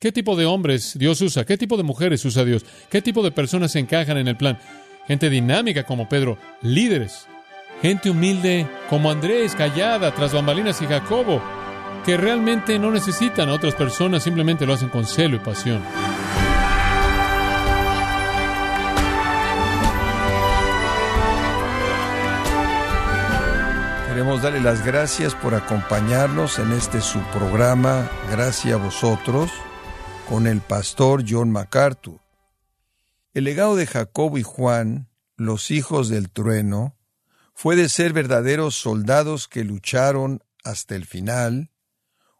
¿Qué tipo de hombres Dios usa? ¿Qué tipo de mujeres usa Dios? ¿Qué tipo de personas se encajan en el plan? Gente dinámica como Pedro, líderes, gente humilde como Andrés, callada, tras bambalinas y Jacobo, que realmente no necesitan a otras personas, simplemente lo hacen con celo y pasión. Queremos darle las gracias por acompañarnos en este su programa, Gracias a vosotros, con el pastor John MacArthur. El legado de Jacobo y Juan, los hijos del trueno, fue de ser verdaderos soldados que lucharon hasta el final.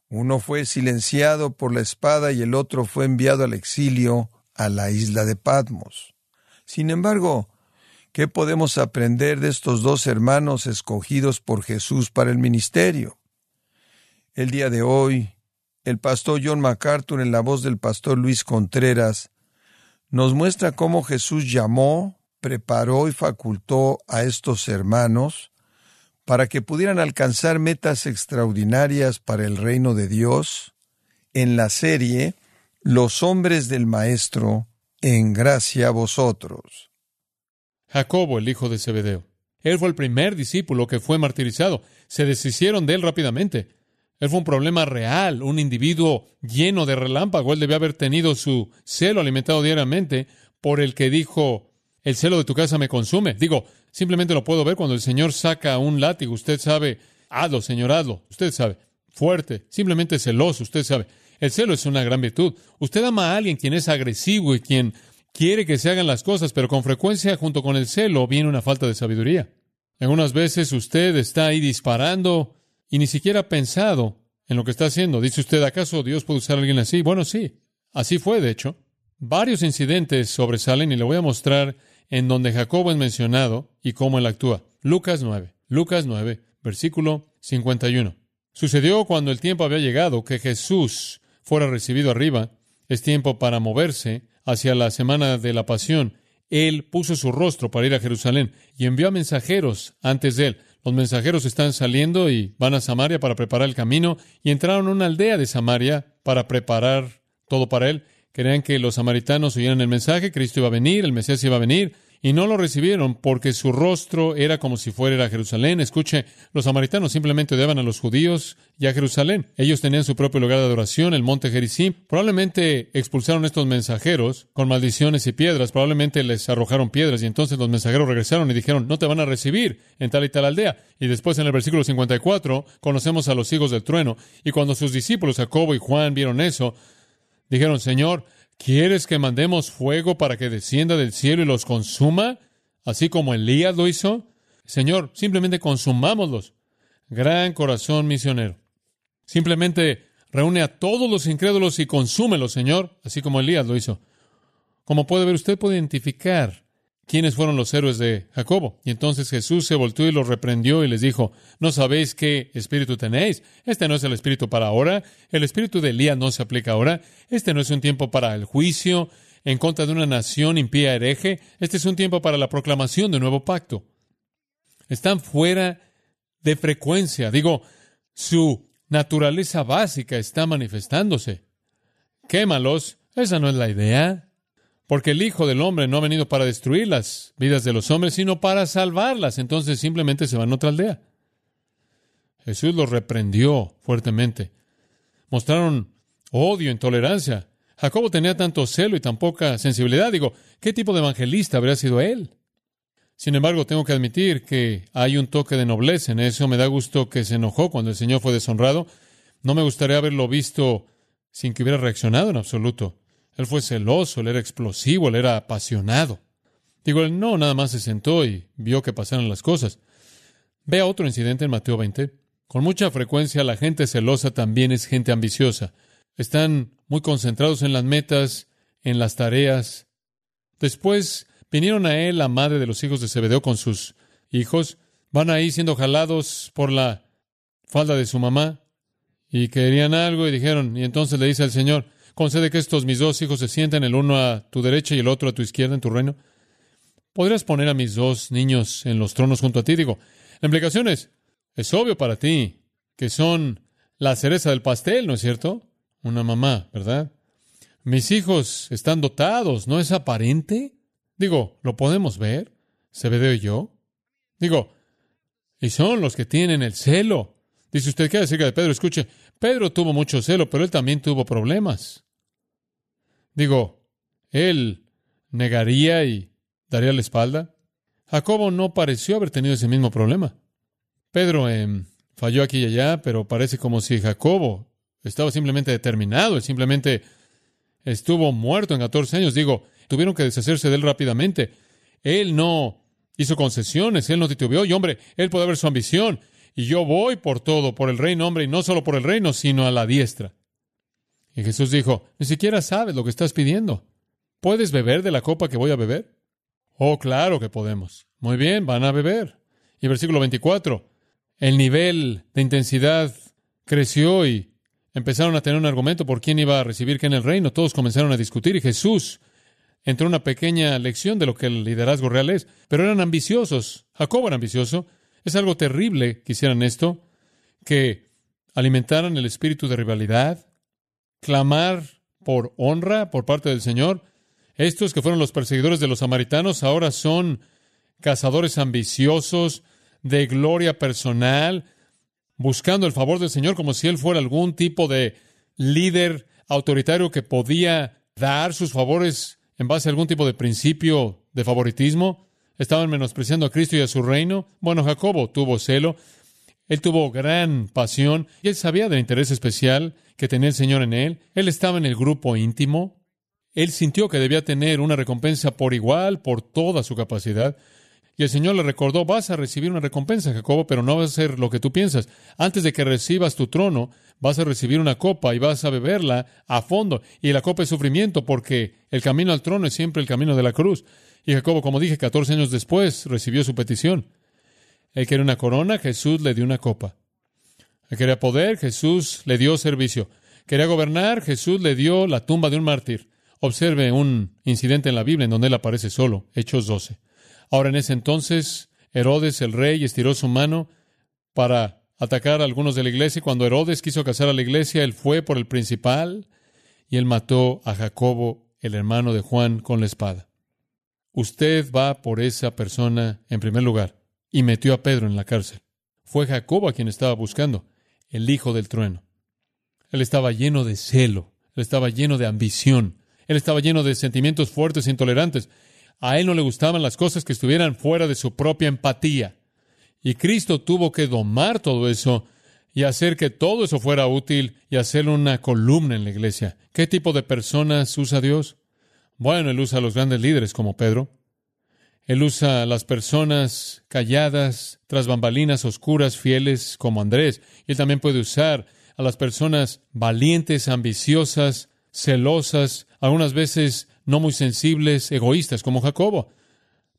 Uno fue silenciado por la espada y el otro fue enviado al exilio a la isla de Patmos. Sin embargo, ¿Qué podemos aprender de estos dos hermanos escogidos por Jesús para el ministerio? El día de hoy, el pastor John MacArthur, en la voz del pastor Luis Contreras, nos muestra cómo Jesús llamó, preparó y facultó a estos hermanos para que pudieran alcanzar metas extraordinarias para el reino de Dios en la serie Los hombres del Maestro, en gracia a vosotros. Jacobo, el hijo de Zebedeo. Él fue el primer discípulo que fue martirizado. Se deshicieron de él rápidamente. Él fue un problema real, un individuo lleno de relámpago. Él debía haber tenido su celo alimentado diariamente por el que dijo, el celo de tu casa me consume. Digo, simplemente lo puedo ver cuando el Señor saca un látigo. Usted sabe, hazlo, Señor, hazlo. Usted sabe, fuerte, simplemente celoso, usted sabe. El celo es una gran virtud. Usted ama a alguien quien es agresivo y quien quiere que se hagan las cosas, pero con frecuencia junto con el celo viene una falta de sabiduría. Algunas veces usted está ahí disparando y ni siquiera ha pensado en lo que está haciendo. Dice usted, ¿acaso Dios puede usar a alguien así? Bueno, sí, así fue, de hecho. Varios incidentes sobresalen y le voy a mostrar en donde Jacobo es mencionado y cómo él actúa. Lucas 9, Lucas 9, versículo 51. Sucedió cuando el tiempo había llegado que Jesús fuera recibido arriba. Es tiempo para moverse hacia la semana de la pasión, él puso su rostro para ir a Jerusalén y envió a mensajeros antes de él. Los mensajeros están saliendo y van a Samaria para preparar el camino y entraron a una aldea de Samaria para preparar todo para él. Querían que los samaritanos oyeran el mensaje, Cristo iba a venir, el Mesías iba a venir, y no lo recibieron porque su rostro era como si fuera a Jerusalén. Escuche, los samaritanos simplemente odiaban a los judíos y a Jerusalén. Ellos tenían su propio lugar de adoración, el monte Gerizim. Probablemente expulsaron estos mensajeros con maldiciones y piedras, probablemente les arrojaron piedras y entonces los mensajeros regresaron y dijeron, no te van a recibir en tal y tal aldea. Y después en el versículo 54 conocemos a los hijos del trueno y cuando sus discípulos Jacobo y Juan vieron eso, dijeron, Señor, ¿Quieres que mandemos fuego para que descienda del cielo y los consuma? Así como Elías lo hizo. Señor, simplemente consumámoslos. Gran corazón misionero. Simplemente reúne a todos los incrédulos y consúmelos, Señor, así como Elías lo hizo. Como puede ver, usted puede identificar quiénes fueron los héroes de Jacobo. Y entonces Jesús se volvió y los reprendió y les dijo, ¿no sabéis qué espíritu tenéis? Este no es el espíritu para ahora, el espíritu de Elías no se aplica ahora, este no es un tiempo para el juicio en contra de una nación impía hereje, este es un tiempo para la proclamación de un nuevo pacto. Están fuera de frecuencia, digo, su naturaleza básica está manifestándose. Quémalos, esa no es la idea. Porque el Hijo del Hombre no ha venido para destruir las vidas de los hombres, sino para salvarlas. Entonces simplemente se van a otra aldea. Jesús los reprendió fuertemente. Mostraron odio, intolerancia. Jacobo tenía tanto celo y tan poca sensibilidad. Digo, ¿qué tipo de evangelista habría sido él? Sin embargo, tengo que admitir que hay un toque de nobleza en eso. Me da gusto que se enojó cuando el Señor fue deshonrado. No me gustaría haberlo visto sin que hubiera reaccionado en absoluto. Él fue celoso, él era explosivo, él era apasionado. Digo, él no nada más se sentó y vio que pasaron las cosas. Vea otro incidente en Mateo 20. Con mucha frecuencia la gente celosa también es gente ambiciosa. Están muy concentrados en las metas, en las tareas. Después vinieron a él la madre de los hijos de Zebedeo con sus hijos. Van ahí siendo jalados por la falda de su mamá y querían algo y dijeron, y entonces le dice al Señor, Concede que estos mis dos hijos se sienten, el uno a tu derecha y el otro a tu izquierda en tu reino. ¿Podrías poner a mis dos niños en los tronos junto a ti? Digo, la implicación es, es obvio para ti que son la cereza del pastel, ¿no es cierto? Una mamá, ¿verdad? mis hijos están dotados, ¿no es aparente? Digo, ¿lo podemos ver? ¿Zebedeo y yo? Digo, y son los que tienen el celo. Dice usted, ¿qué acerca de Pedro? Escuche, Pedro tuvo mucho celo, pero él también tuvo problemas. Digo, él negaría y daría la espalda. Jacobo no pareció haber tenido ese mismo problema. Pedro em, falló aquí y allá, pero parece como si Jacobo estaba simplemente determinado, él simplemente estuvo muerto en 14 años. Digo, tuvieron que deshacerse de él rápidamente. Él no hizo concesiones, él no titubeó, y hombre, él puede ver su ambición, y yo voy por todo, por el reino, hombre, y no solo por el reino, sino a la diestra. Y Jesús dijo, ni siquiera sabes lo que estás pidiendo. ¿Puedes beber de la copa que voy a beber? Oh, claro que podemos. Muy bien, van a beber. Y versículo 24, el nivel de intensidad creció y empezaron a tener un argumento por quién iba a recibir qué en el reino. Todos comenzaron a discutir y Jesús entró una pequeña lección de lo que el liderazgo real es. Pero eran ambiciosos. Jacob era ambicioso. Es algo terrible que hicieran esto, que alimentaran el espíritu de rivalidad, clamar por honra por parte del Señor. Estos que fueron los perseguidores de los samaritanos ahora son cazadores ambiciosos de gloria personal, buscando el favor del Señor como si Él fuera algún tipo de líder autoritario que podía dar sus favores en base a algún tipo de principio de favoritismo. Estaban menospreciando a Cristo y a su reino. Bueno, Jacobo tuvo celo, él tuvo gran pasión y él sabía del interés especial que tenía el Señor en él. Él estaba en el grupo íntimo. Él sintió que debía tener una recompensa por igual, por toda su capacidad. Y el Señor le recordó, vas a recibir una recompensa, Jacobo, pero no va a ser lo que tú piensas. Antes de que recibas tu trono, vas a recibir una copa y vas a beberla a fondo. Y la copa es sufrimiento porque el camino al trono es siempre el camino de la cruz. Y Jacobo, como dije, 14 años después recibió su petición. Él quería una corona, Jesús le dio una copa. Él quería poder, Jesús le dio servicio. Quería gobernar, Jesús le dio la tumba de un mártir. Observe un incidente en la Biblia en donde él aparece solo, Hechos 12. Ahora en ese entonces, Herodes el rey estiró su mano para atacar a algunos de la iglesia. Cuando Herodes quiso casar a la iglesia, él fue por el principal y él mató a Jacobo, el hermano de Juan, con la espada. Usted va por esa persona en primer lugar y metió a Pedro en la cárcel. Fue Jacobo a quien estaba buscando, el hijo del trueno. Él estaba lleno de celo, él estaba lleno de ambición, él estaba lleno de sentimientos fuertes e intolerantes. A él no le gustaban las cosas que estuvieran fuera de su propia empatía. Y Cristo tuvo que domar todo eso y hacer que todo eso fuera útil y hacer una columna en la iglesia. ¿Qué tipo de personas usa Dios? Bueno, Él usa a los grandes líderes como Pedro. Él usa a las personas calladas, tras bambalinas oscuras, fieles como Andrés. Y él también puede usar a las personas valientes, ambiciosas, celosas, algunas veces no muy sensibles, egoístas, como Jacobo.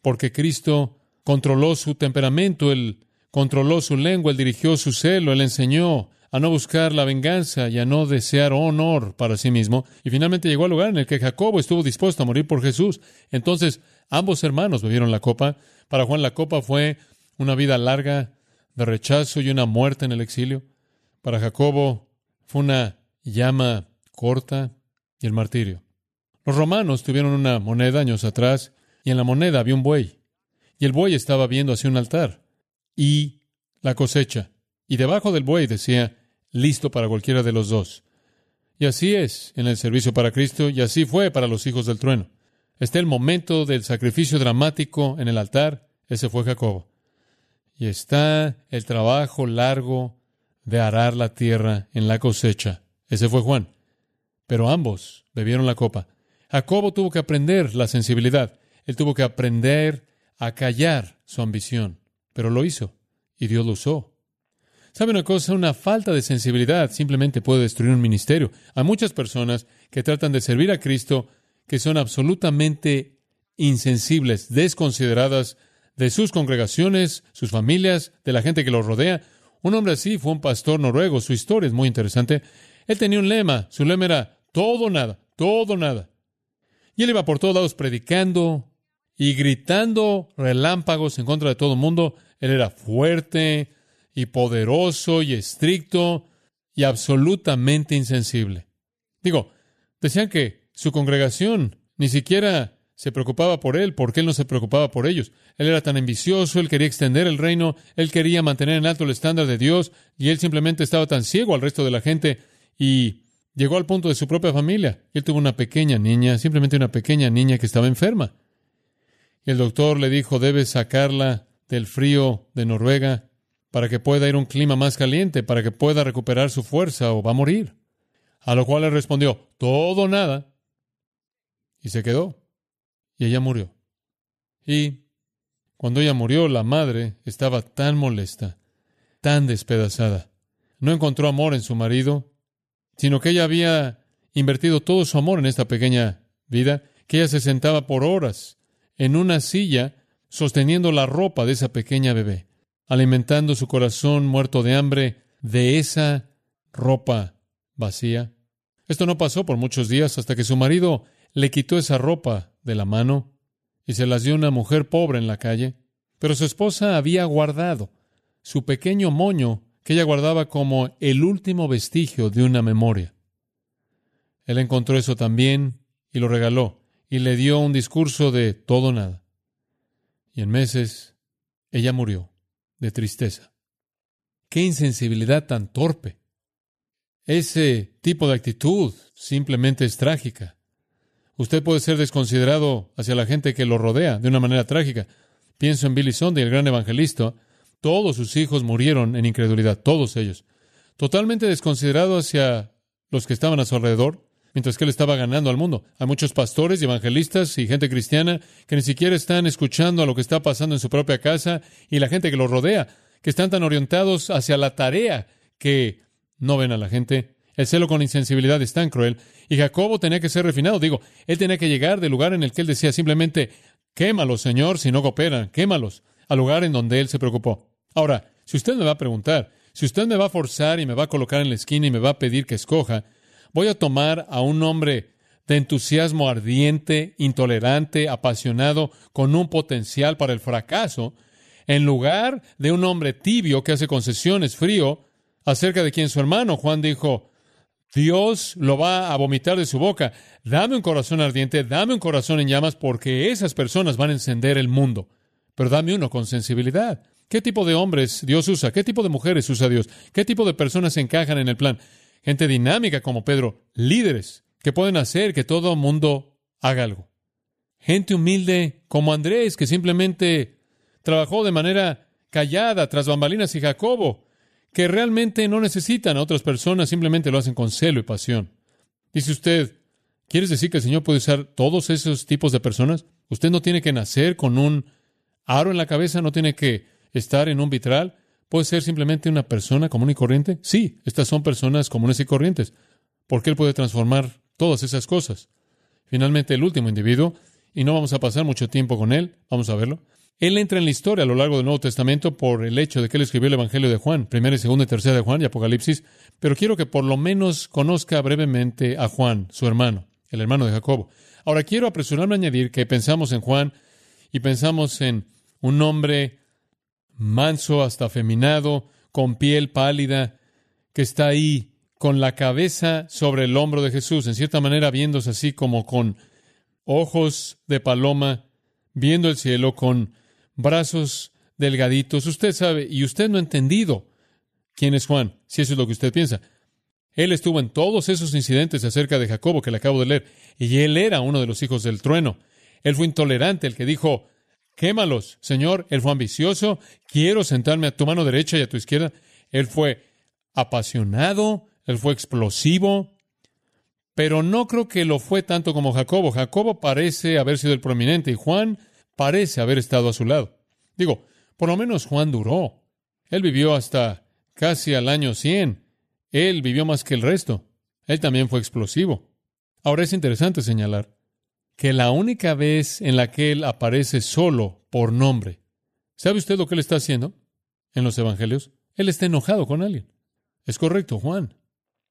Porque Cristo controló su temperamento, él controló su lengua, él dirigió su celo, él enseñó a no buscar la venganza y a no desear honor para sí mismo. Y finalmente llegó al lugar en el que Jacobo estuvo dispuesto a morir por Jesús. Entonces, ambos hermanos bebieron la copa. Para Juan la copa fue una vida larga de rechazo y una muerte en el exilio. Para Jacobo fue una llama corta y el martirio. Los romanos tuvieron una moneda años atrás y en la moneda había un buey. Y el buey estaba viendo hacia un altar y la cosecha. Y debajo del buey decía, listo para cualquiera de los dos. Y así es en el servicio para Cristo, y así fue para los hijos del trueno. Está el momento del sacrificio dramático en el altar, ese fue Jacobo. Y está el trabajo largo de arar la tierra en la cosecha, ese fue Juan. Pero ambos bebieron la copa. Jacobo tuvo que aprender la sensibilidad, él tuvo que aprender a callar su ambición, pero lo hizo, y Dios lo usó. ¿Sabe una cosa? Una falta de sensibilidad simplemente puede destruir un ministerio. Hay muchas personas que tratan de servir a Cristo que son absolutamente insensibles, desconsideradas de sus congregaciones, sus familias, de la gente que los rodea. Un hombre así fue un pastor noruego. Su historia es muy interesante. Él tenía un lema. Su lema era todo nada, todo nada. Y él iba por todos lados predicando y gritando relámpagos en contra de todo el mundo. Él era fuerte, y poderoso y estricto y absolutamente insensible. Digo, decían que su congregación ni siquiera se preocupaba por él, porque él no se preocupaba por ellos. Él era tan ambicioso, él quería extender el reino, él quería mantener en alto el estándar de Dios, y él simplemente estaba tan ciego al resto de la gente y llegó al punto de su propia familia. Él tuvo una pequeña niña, simplemente una pequeña niña que estaba enferma. Y el doctor le dijo, debes sacarla del frío de Noruega para que pueda ir a un clima más caliente, para que pueda recuperar su fuerza o va a morir. A lo cual él respondió, todo nada. Y se quedó y ella murió. Y cuando ella murió, la madre estaba tan molesta, tan despedazada. No encontró amor en su marido, sino que ella había invertido todo su amor en esta pequeña vida, que ella se sentaba por horas en una silla sosteniendo la ropa de esa pequeña bebé, alimentando su corazón muerto de hambre de esa ropa vacía. Esto no pasó por muchos días hasta que su marido le quitó esa ropa de la mano y se las dio una mujer pobre en la calle, pero su esposa había guardado su pequeño moño que ella guardaba como el último vestigio de una memoria. Él encontró eso también y lo regaló y le dio un discurso de todo nada. Y en meses ella murió de tristeza. Qué insensibilidad tan torpe. Ese tipo de actitud simplemente es trágica. Usted puede ser desconsiderado hacia la gente que lo rodea de una manera trágica. Pienso en Billy Sunday, el gran evangelista. Todos sus hijos murieron en incredulidad, todos ellos. Totalmente desconsiderado hacia los que estaban a su alrededor, mientras que él estaba ganando al mundo. Hay muchos pastores y evangelistas y gente cristiana que ni siquiera están escuchando a lo que está pasando en su propia casa y la gente que los rodea, que están tan orientados hacia la tarea que no ven a la gente. El celo con insensibilidad es tan cruel. Y Jacobo tenía que ser refinado. Digo, él tenía que llegar del lugar en el que él decía simplemente, quémalos, Señor, si no cooperan, quémalos, al lugar en donde él se preocupó. Ahora, si usted me va a preguntar, si usted me va a forzar y me va a colocar en la esquina y me va a pedir que escoja, voy a tomar a un hombre de entusiasmo ardiente, intolerante, apasionado, con un potencial para el fracaso, en lugar de un hombre tibio que hace concesiones, frío, acerca de quien su hermano Juan dijo, Dios lo va a vomitar de su boca. Dame un corazón ardiente, dame un corazón en llamas, porque esas personas van a encender el mundo. Pero dame uno con sensibilidad. ¿Qué tipo de hombres Dios usa? ¿Qué tipo de mujeres usa Dios? ¿Qué tipo de personas encajan en el plan? Gente dinámica como Pedro, líderes que pueden hacer que todo mundo haga algo. Gente humilde como Andrés, que simplemente trabajó de manera callada tras bambalinas y Jacobo, que realmente no necesitan a otras personas, simplemente lo hacen con celo y pasión. Dice usted, ¿quieres decir que el Señor puede usar todos esos tipos de personas? Usted no tiene que nacer con un aro en la cabeza, no tiene que estar en un vitral. ¿Puede ser simplemente una persona común y corriente? Sí, estas son personas comunes y corrientes, porque Él puede transformar todas esas cosas. Finalmente, el último individuo, y no vamos a pasar mucho tiempo con él, vamos a verlo, él entra en la historia a lo largo del Nuevo Testamento por el hecho de que él escribió el Evangelio de Juan, primera y segunda y tercera de Juan y Apocalipsis, pero quiero que por lo menos conozca brevemente a Juan, su hermano, el hermano de Jacobo. Ahora quiero apresurarme a añadir que pensamos en Juan y pensamos en un hombre manso hasta afeminado, con piel pálida, que está ahí con la cabeza sobre el hombro de Jesús, en cierta manera viéndose así como con ojos de paloma, viendo el cielo con brazos delgaditos. Usted sabe, y usted no ha entendido quién es Juan, si eso es lo que usted piensa. Él estuvo en todos esos incidentes acerca de Jacobo que le acabo de leer, y él era uno de los hijos del trueno. Él fue intolerante, el que dijo, quémalos, Señor. Él fue ambicioso, quiero sentarme a tu mano derecha y a tu izquierda. Él fue apasionado, él fue explosivo, pero no creo que lo fue tanto como Jacobo. Jacobo parece haber sido el prominente y Juan parece haber estado a su lado. Digo, por lo menos Juan duró. Él vivió hasta casi al año 100. Él vivió más que el resto. Él también fue explosivo. Ahora es interesante señalar que la única vez en la que él aparece solo por nombre, ¿sabe usted lo que él está haciendo en los evangelios? Él está enojado con alguien. Es correcto, Juan.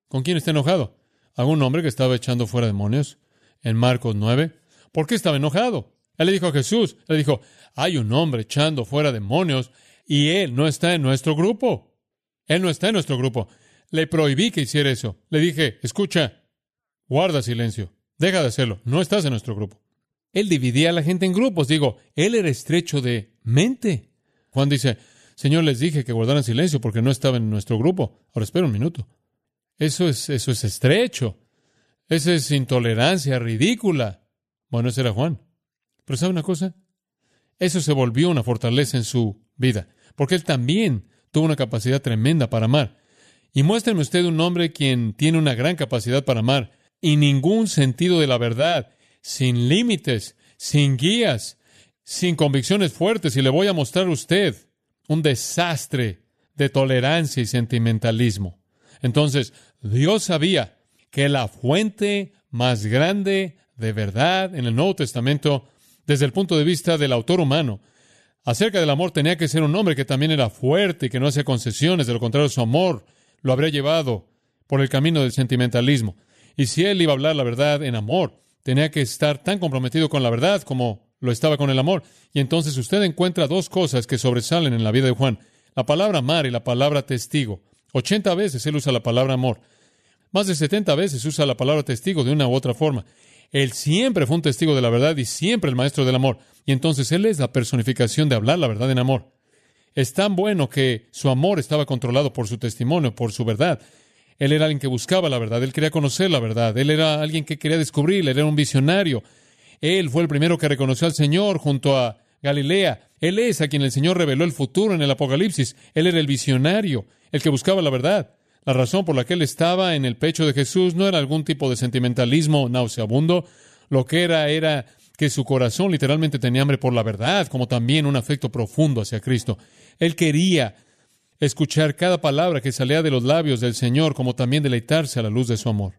¿Con quién está enojado? ¿A un hombre que estaba echando fuera demonios en Marcos 9? ¿Por qué estaba enojado? Él le dijo a Jesús, le dijo, hay un hombre echando fuera demonios y él no está en nuestro grupo. Él no está en nuestro grupo. Le prohibí que hiciera eso. Le dije, escucha, guarda silencio, Deja de hacerlo. No estás en nuestro grupo. Él dividía a la gente en grupos. Digo, él era estrecho de mente. Juan dice, Señor, les dije que guardaran silencio porque no estaba en nuestro grupo. Ahora espera un minuto. Eso es, eso es estrecho. Esa es intolerancia ridícula. Bueno, ese era Juan. Pero ¿sabe una cosa? Eso se volvió una fortaleza en su vida, porque él también tuvo una capacidad tremenda para amar. Y muéstrame usted un hombre quien tiene una gran capacidad para amar y ningún sentido de la verdad, sin límites, sin guías, sin convicciones fuertes, y le voy a mostrar a usted un desastre de tolerancia y sentimentalismo. Entonces, Dios sabía que la fuente más grande de verdad en el Nuevo Testamento, desde el punto de vista del autor humano, acerca del amor tenía que ser un hombre que también era fuerte y que no hacía concesiones, de lo contrario su amor lo habría llevado por el camino del sentimentalismo. Y si él iba a hablar la verdad en amor, tenía que estar tan comprometido con la verdad como lo estaba con el amor. Y entonces usted encuentra dos cosas que sobresalen en la vida de Juan. La palabra amar y la palabra testigo. Ochenta veces él usa la palabra amor. Más de 70 veces usa la palabra testigo de una u otra forma. Él siempre fue un testigo de la verdad y siempre el maestro del amor. Y entonces Él es la personificación de hablar la verdad en amor. Es tan bueno que su amor estaba controlado por su testimonio, por su verdad. Él era alguien que buscaba la verdad, él quería conocer la verdad, él era alguien que quería descubrir, él era un visionario. Él fue el primero que reconoció al Señor junto a Galilea. Él es a quien el Señor reveló el futuro en el Apocalipsis. Él era el visionario, el que buscaba la verdad. La razón por la que él estaba en el pecho de Jesús no era algún tipo de sentimentalismo nauseabundo. Lo que era era que su corazón literalmente tenía hambre por la verdad, como también un afecto profundo hacia Cristo. Él quería escuchar cada palabra que salía de los labios del Señor, como también deleitarse a la luz de su amor.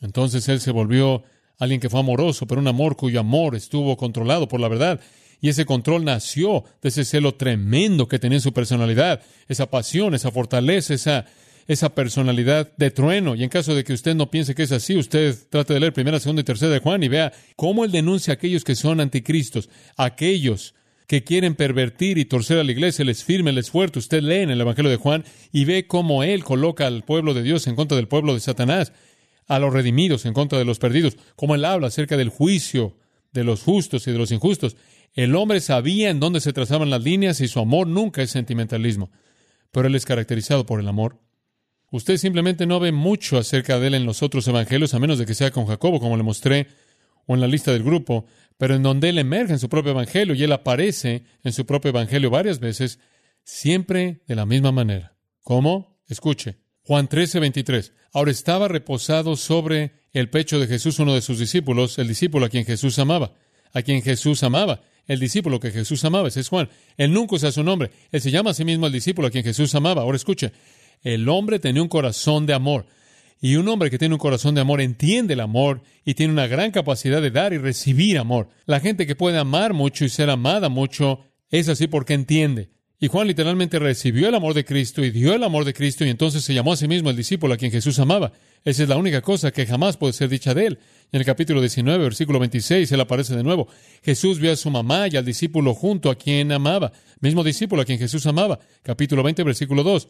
Entonces él se volvió alguien que fue amoroso, pero un amor cuyo amor estuvo controlado por la verdad. Y ese control nació de ese celo tremendo que tenía en su personalidad, esa pasión, esa fortaleza, esa esa personalidad de trueno. Y en caso de que usted no piense que es así, usted trate de leer primera, segunda y tercera de Juan y vea cómo él denuncia a aquellos que son anticristos, aquellos que quieren pervertir y torcer a la iglesia, les firme, les fuerte. Usted lee en el Evangelio de Juan y ve cómo él coloca al pueblo de Dios en contra del pueblo de Satanás, a los redimidos en contra de los perdidos, cómo él habla acerca del juicio de los justos y de los injustos. El hombre sabía en dónde se trazaban las líneas y su amor nunca es sentimentalismo, pero él es caracterizado por el amor. Usted simplemente no ve mucho acerca de él en los otros evangelios, a menos de que sea con Jacobo, como le mostré, o en la lista del grupo, pero en donde él emerge en su propio evangelio y él aparece en su propio evangelio varias veces, siempre de la misma manera. ¿Cómo? Escuche. Juan 13, 23. Ahora estaba reposado sobre el pecho de Jesús uno de sus discípulos, el discípulo a quien Jesús amaba, a quien Jesús amaba, el discípulo que Jesús amaba, ese es Juan. Él nunca usa su nombre, él se llama a sí mismo el discípulo a quien Jesús amaba. Ahora escuche, el hombre tenía un corazón de amor. Y un hombre que tiene un corazón de amor entiende el amor y tiene una gran capacidad de dar y recibir amor. La gente que puede amar mucho y ser amada mucho es así porque entiende. Y Juan literalmente recibió el amor de Cristo y dio el amor de Cristo y entonces se llamó a sí mismo el discípulo a quien Jesús amaba. Esa es la única cosa que jamás puede ser dicha de él. En el capítulo 19, versículo 26, él aparece de nuevo. Jesús vio a su mamá y al discípulo junto a quien amaba. Mismo discípulo a quien Jesús amaba. Capítulo 20, versículo 2.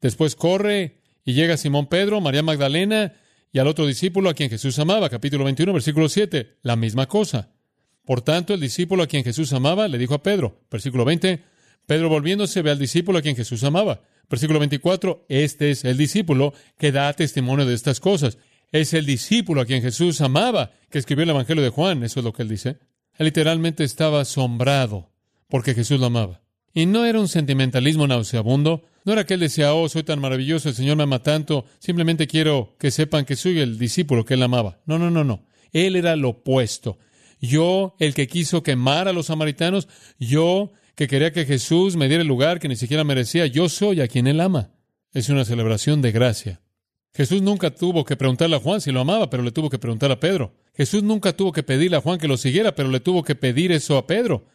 Después corre y llega Simón Pedro, María Magdalena y al otro discípulo a quien Jesús amaba. Capítulo 21, versículo 7. La misma cosa. Por tanto, el discípulo a quien Jesús amaba le dijo a Pedro. Versículo 20. Pedro volviéndose ve al discípulo a quien Jesús amaba. Versículo 24. Este es el discípulo que da testimonio de estas cosas. Es el discípulo a quien Jesús amaba que escribió el Evangelio de Juan. Eso es lo que él dice. Él literalmente estaba asombrado porque Jesús lo amaba. Y no era un sentimentalismo nauseabundo, no era que él decía, oh, soy tan maravilloso, el Señor me ama tanto, simplemente quiero que sepan que soy el discípulo que él amaba. No, no, no, no. Él era lo opuesto. Yo, el que quiso quemar a los samaritanos, yo, que quería que Jesús me diera el lugar que ni siquiera merecía, yo soy a quien él ama. Es una celebración de gracia. Jesús nunca tuvo que preguntarle a Juan si lo amaba, pero le tuvo que preguntar a Pedro. Jesús nunca tuvo que pedirle a Juan que lo siguiera, pero le tuvo que pedir eso a Pedro.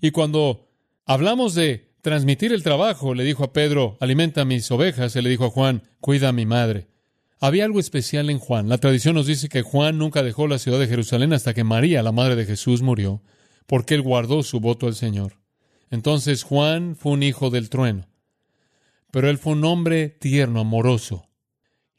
Y cuando hablamos de transmitir el trabajo, le dijo a Pedro, alimenta mis ovejas, y le dijo a Juan, cuida a mi madre. Había algo especial en Juan. La tradición nos dice que Juan nunca dejó la ciudad de Jerusalén hasta que María, la madre de Jesús, murió, porque él guardó su voto al Señor. Entonces Juan fue un hijo del trueno, pero él fue un hombre tierno, amoroso,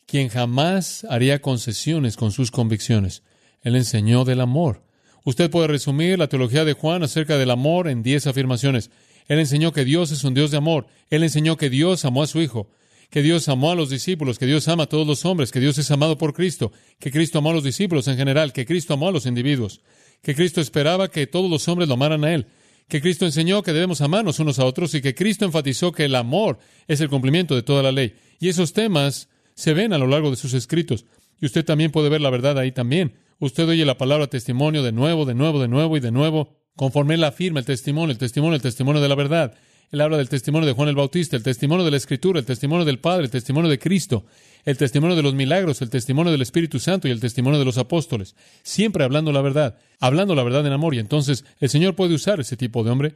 quien jamás haría concesiones con sus convicciones. Él enseñó del amor. Usted puede resumir la teología de Juan acerca del amor en diez afirmaciones. Él enseñó que Dios es un Dios de amor. Él enseñó que Dios amó a su Hijo, que Dios amó a los discípulos, que Dios ama a todos los hombres, que Dios es amado por Cristo, que Cristo amó a los discípulos en general, que Cristo amó a los individuos, que Cristo esperaba que todos los hombres lo amaran a Él, que Cristo enseñó que debemos amarnos unos a otros y que Cristo enfatizó que el amor es el cumplimiento de toda la ley. Y esos temas se ven a lo largo de sus escritos. Y usted también puede ver la verdad ahí también. Usted oye la palabra testimonio de nuevo, de nuevo, de nuevo y de nuevo, conforme él afirma el testimonio, el testimonio, el testimonio de la verdad. Él habla del testimonio de Juan el Bautista, el testimonio de la Escritura, el testimonio del Padre, el testimonio de Cristo, el testimonio de los milagros, el testimonio del Espíritu Santo y el testimonio de los apóstoles. Siempre hablando la verdad, hablando la verdad en amor. Y entonces el Señor puede usar ese tipo de hombre,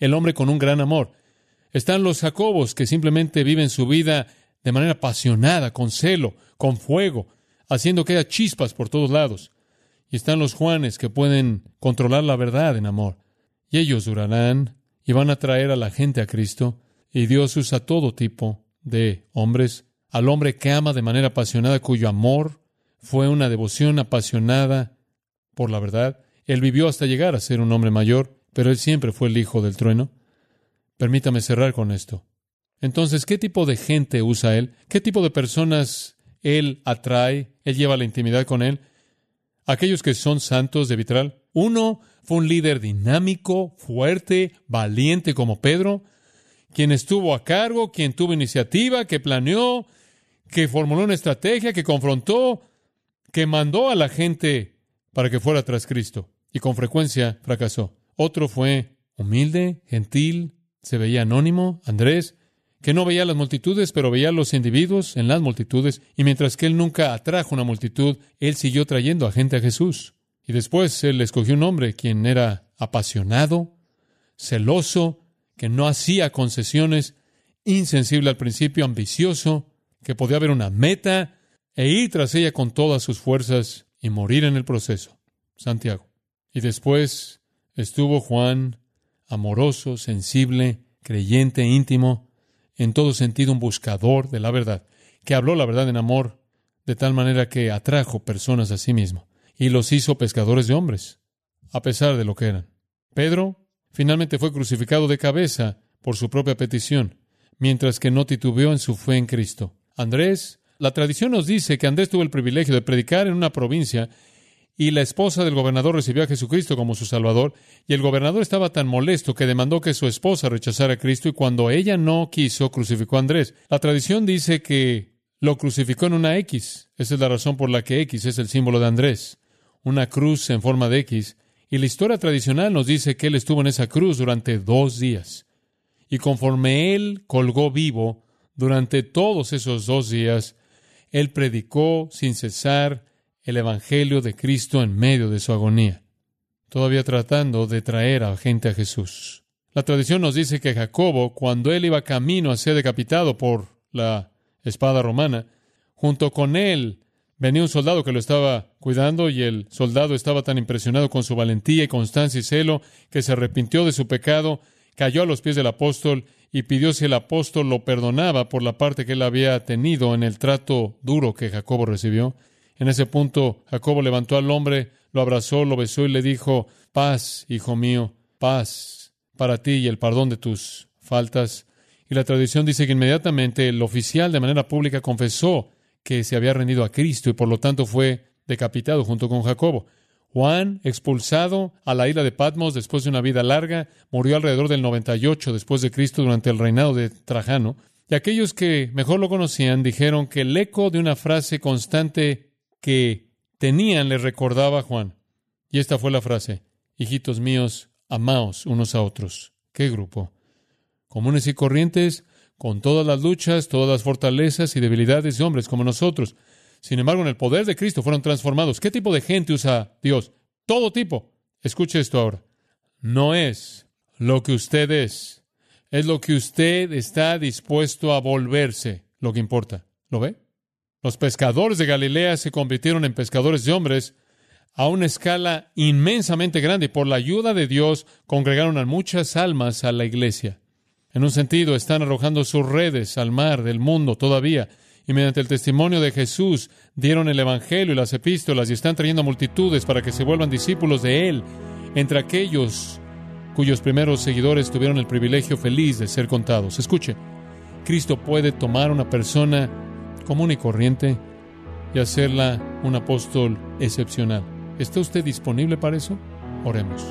el hombre con un gran amor. Están los Jacobos que simplemente viven su vida de manera apasionada, con celo, con fuego, haciendo que haya chispas por todos lados. Y están los Juanes que pueden controlar la verdad en amor. Y ellos durarán y van a traer a la gente a Cristo. Y Dios usa todo tipo de hombres. Al hombre que ama de manera apasionada, cuyo amor fue una devoción apasionada por la verdad. Él vivió hasta llegar a ser un hombre mayor, pero él siempre fue el hijo del trueno. Permítame cerrar con esto. Entonces, ¿qué tipo de gente usa él? ¿Qué tipo de personas él atrae? ¿Él lleva la intimidad con él? Aquellos que son santos de vitral. Uno fue un líder dinámico, fuerte, valiente como Pedro, quien estuvo a cargo, quien tuvo iniciativa, que planeó, que formuló una estrategia, que confrontó, que mandó a la gente para que fuera tras Cristo. Y con frecuencia fracasó. Otro fue humilde, gentil, se veía anónimo, Andrés, que no veía las multitudes, pero veía a los individuos en las multitudes, y mientras que él nunca atrajo una multitud, él siguió trayendo a gente a Jesús. Y después él escogió un hombre quien era apasionado, celoso, que no hacía concesiones, insensible al principio, ambicioso, que podía ver una meta e ir tras ella con todas sus fuerzas y morir en el proceso. Santiago. Y después estuvo Juan, amoroso, sensible, creyente, íntimo, en todo sentido un buscador de la verdad, que habló la verdad en amor, de tal manera que atrajo personas a sí mismo y los hizo pescadores de hombres, a pesar de lo que eran. Pedro finalmente fue crucificado de cabeza por su propia petición, mientras que no titubeó en su fe en Cristo. Andrés, la tradición nos dice que Andrés tuvo el privilegio de predicar en una provincia y la esposa del gobernador recibió a Jesucristo como su Salvador, y el gobernador estaba tan molesto que demandó que su esposa rechazara a Cristo, y cuando ella no quiso, crucificó a Andrés. La tradición dice que lo crucificó en una X. Esa es la razón por la que X es el símbolo de Andrés, una cruz en forma de X. Y la historia tradicional nos dice que él estuvo en esa cruz durante dos días. Y conforme él colgó vivo durante todos esos dos días, él predicó sin cesar el Evangelio de Cristo en medio de su agonía, todavía tratando de traer a gente a Jesús. La tradición nos dice que Jacobo, cuando él iba camino a ser decapitado por la espada romana, junto con él venía un soldado que lo estaba cuidando y el soldado estaba tan impresionado con su valentía y constancia y celo que se arrepintió de su pecado, cayó a los pies del apóstol y pidió si el apóstol lo perdonaba por la parte que él había tenido en el trato duro que Jacobo recibió. En ese punto, Jacobo levantó al hombre, lo abrazó, lo besó y le dijo, paz, hijo mío, paz para ti y el perdón de tus faltas. Y la tradición dice que inmediatamente el oficial de manera pública confesó que se había rendido a Cristo y por lo tanto fue decapitado junto con Jacobo. Juan, expulsado a la isla de Patmos después de una vida larga, murió alrededor del 98 después de Cristo durante el reinado de Trajano. Y aquellos que mejor lo conocían dijeron que el eco de una frase constante que tenían le recordaba a Juan. Y esta fue la frase, hijitos míos, amaos unos a otros. ¿Qué grupo? Comunes y corrientes, con todas las luchas, todas las fortalezas y debilidades de hombres como nosotros. Sin embargo, en el poder de Cristo fueron transformados. ¿Qué tipo de gente usa Dios? Todo tipo. Escuche esto ahora. No es lo que usted es. Es lo que usted está dispuesto a volverse lo que importa. ¿Lo ve? Los pescadores de Galilea se convirtieron en pescadores de hombres a una escala inmensamente grande y por la ayuda de Dios congregaron a muchas almas a la iglesia. En un sentido, están arrojando sus redes al mar del mundo todavía y mediante el testimonio de Jesús dieron el Evangelio y las epístolas y están trayendo multitudes para que se vuelvan discípulos de Él, entre aquellos cuyos primeros seguidores tuvieron el privilegio feliz de ser contados. Escuche, Cristo puede tomar una persona común y corriente y hacerla un apóstol excepcional. ¿Está usted disponible para eso? Oremos.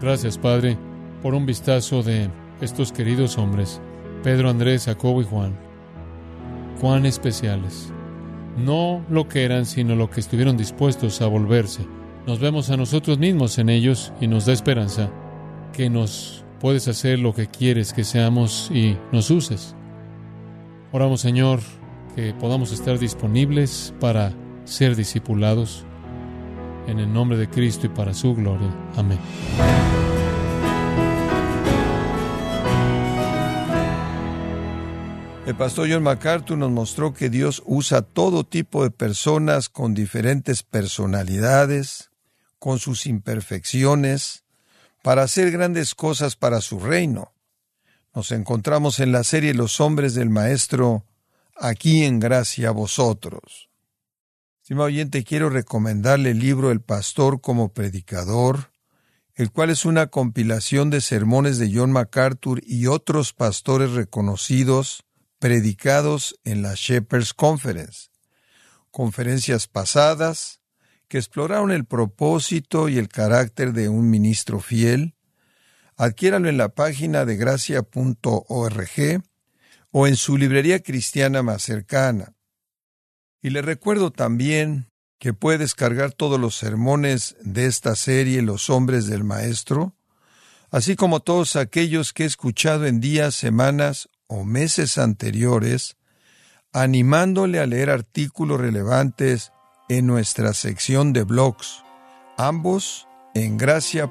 Gracias, Padre, por un vistazo de estos queridos hombres, Pedro, Andrés, Jacobo y Juan. Cuán especiales. No lo que eran, sino lo que estuvieron dispuestos a volverse. Nos vemos a nosotros mismos en ellos y nos da esperanza que nos puedes hacer lo que quieres que seamos y nos uses. Oramos, Señor, que podamos estar disponibles para ser discipulados en el nombre de Cristo y para su gloria. Amén. El pastor John MacArthur nos mostró que Dios usa todo tipo de personas con diferentes personalidades, con sus imperfecciones, para hacer grandes cosas para su reino. Nos encontramos en la serie Los hombres del Maestro, aquí en gracia a vosotros. Estimado oyente, quiero recomendarle el libro El Pastor como Predicador, el cual es una compilación de sermones de John MacArthur y otros pastores reconocidos predicados en la Shepherds Conference, conferencias pasadas que exploraron el propósito y el carácter de un ministro fiel. Adquiéralo en la página de gracia.org o en su librería cristiana más cercana. Y le recuerdo también que puede descargar todos los sermones de esta serie Los hombres del Maestro, así como todos aquellos que he escuchado en días, semanas o meses anteriores, animándole a leer artículos relevantes en nuestra sección de blogs, ambos en gracia.org.